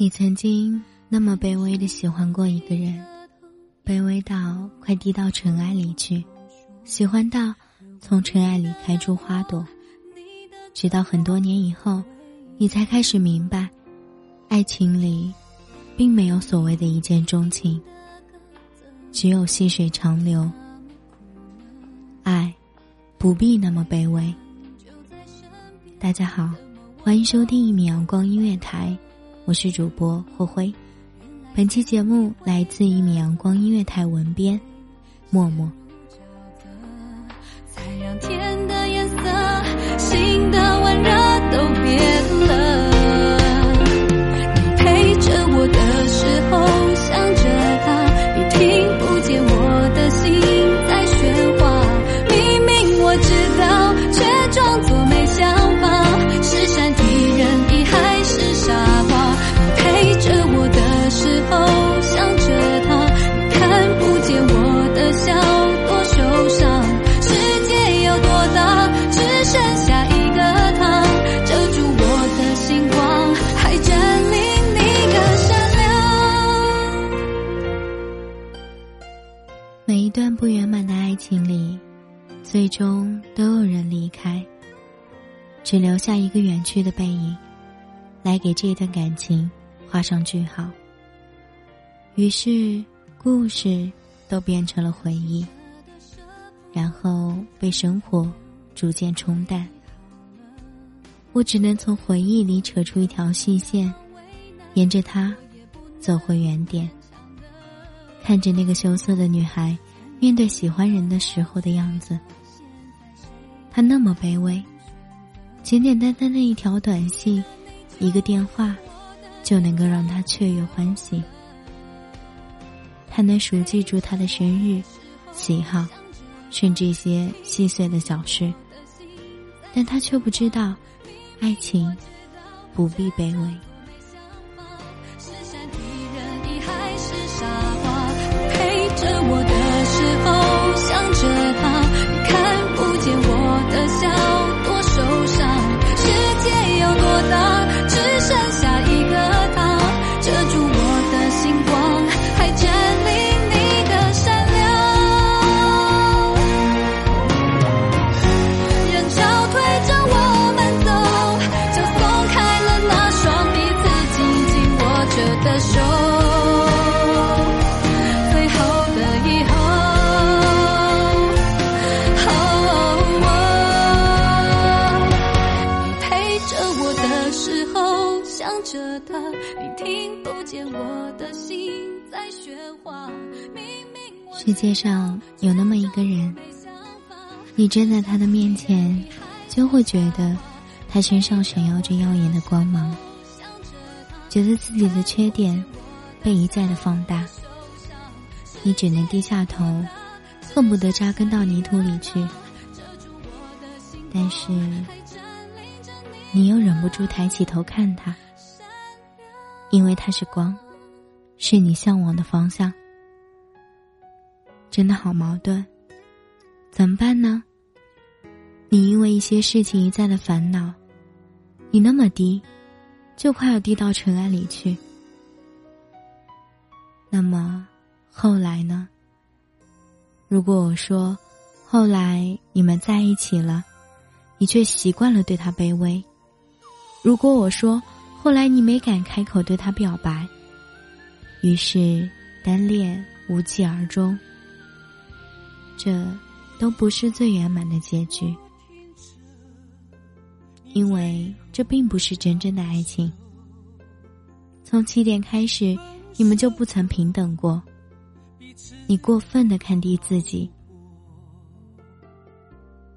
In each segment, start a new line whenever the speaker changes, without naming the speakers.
你曾经那么卑微的喜欢过一个人，卑微到快低到尘埃里去，喜欢到从尘埃里开出花朵。直到很多年以后，你才开始明白，爱情里。并没有所谓的一见钟情，只有细水长流。爱，不必那么卑微。大家好，欢迎收听一米阳光音乐台，我是主播霍辉。本期节目来自一米阳光音乐台文编默默。
只
留下一个远去的背影，来给这段感情画上句号。于是，故事都变成了回忆，然后被生活逐渐冲淡。我只能从回忆里扯出一条细线，沿着它走回原点。看着那个羞涩的女孩，面对喜欢人的时候的样子，她那么卑微，简简单单的一条短信，一个电话，就能够让他雀跃欢喜。他能熟记住他的生日、喜好，甚至一些细碎的小事，但他却不知道，爱情不必卑微。
世界
上有那么一个人，
你站在他的面前，就会觉得他身上闪耀着耀眼的光芒，觉得自己的缺点被一再的放大。你只能低下头，恨不得扎根到泥土里去。但是，你又忍不住抬起头看他，因为他是光，是你向往的方向。真的好矛盾，怎么办呢？你因为一些事情一再的烦恼，你那么低，就快要低到尘埃里去。那么后来呢？如果我说后来你们在一起了，你却习惯了对他卑微；如果我说后来你没敢开口对他表白，于是单恋无疾而终，这都不是最圆满的结局。因为这并不是真正的爱情。从起点开始，你们就不曾平等过。你过分的看低自己，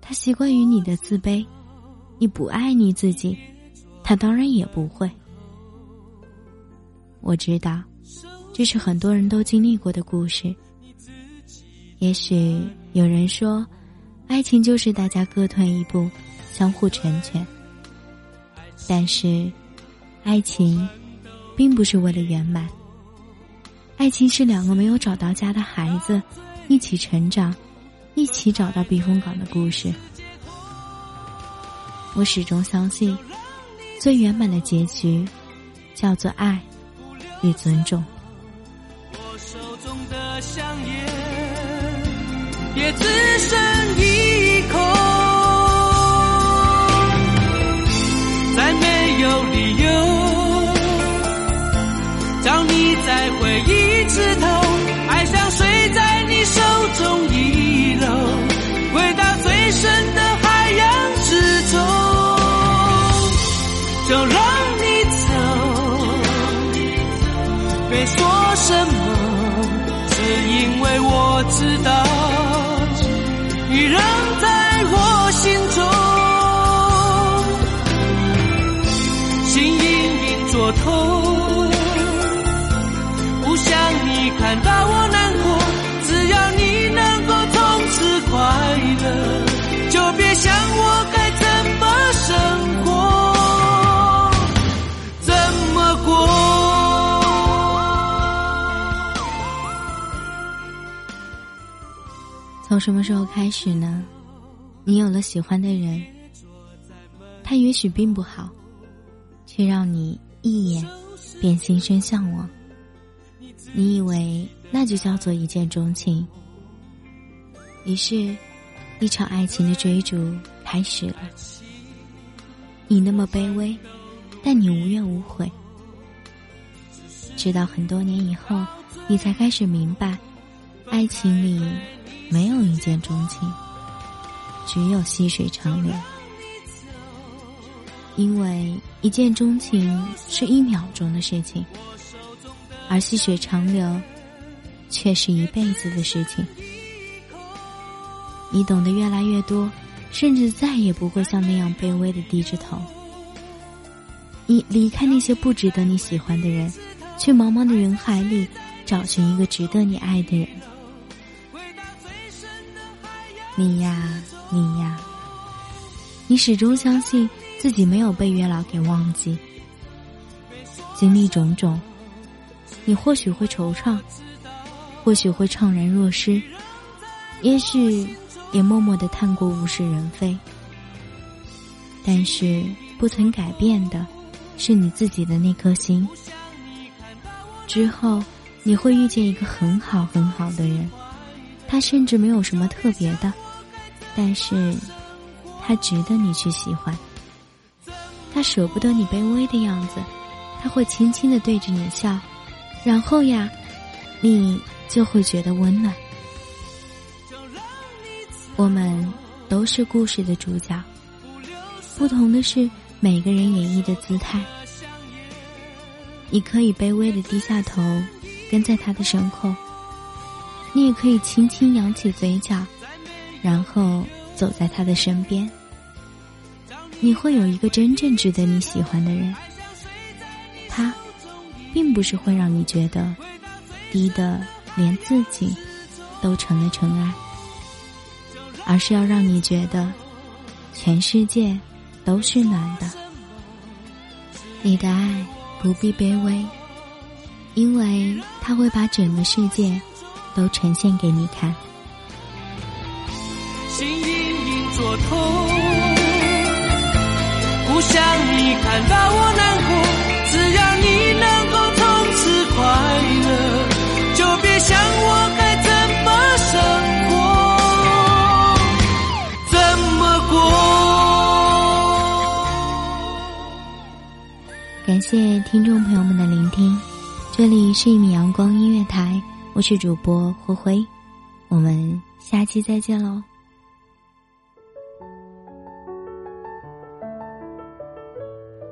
他习惯于你的自卑，你不爱你自己，他当然也不会。我知道，这是很多人都经历过的故事。也许有人说，爱情就是大家各退一步。相互成全，但是，爱情并不是为了圆满。爱情是两个没有找到家的孩子一起成长，一起找到避风港的故事。我始终相信，最圆满的结局叫做爱与尊重。
我手中的香烟也只剩一口。从
什么时候开始呢？你有了喜欢的人，他也许并不好，却让你。一眼，便心生向往。你以为那就叫做一见钟情？于是，一场爱情的追逐开始了。你那么卑微，但你无怨无悔。直到很多年以后，你才开始明白，爱情里没有一见钟情，只有细水长流。因为一见钟情是一秒钟的事情，而细水长流却是一辈子的事情。你懂得越来越多，甚至再也不会像那样卑微的低着头。你离开那些不值得你喜欢的人，去茫茫的人海里找寻一个值得你爱的人。你呀，你呀，你始终相信。自己没有被月老给忘记，经历种种，你或许会惆怅，或许会怅然若失，也许也默默的叹过物是人非。但是不曾改变的，是你自己的那颗心。之后你会遇见一个很好很好的人，他甚至没有什么特别的，但是他值得你去喜欢。他舍不得你卑微的样子，他会轻轻的对着你笑，然后呀，你就会觉得温暖。我们都是故事的主角，不同的是每个人演绎的姿态。你可以卑微的低下头，跟在他的身后；你也可以轻轻扬起嘴角，然后走在他的身边，你会有一个真正值得你喜欢的人。他，并不是会让你觉得低的连自己都成了尘埃，而是要让你觉得全世界都是暖的。你的爱不必卑微，因为他会把整个世界都呈现给你看。
心隐隐作痛，不想你看到我难过。只要你能够从此快乐，就别想我该怎么生活，怎么
过。感谢听众朋友们的聆听，这里是一米阳光音乐台，我是主播灰灰，我们下期再见喽。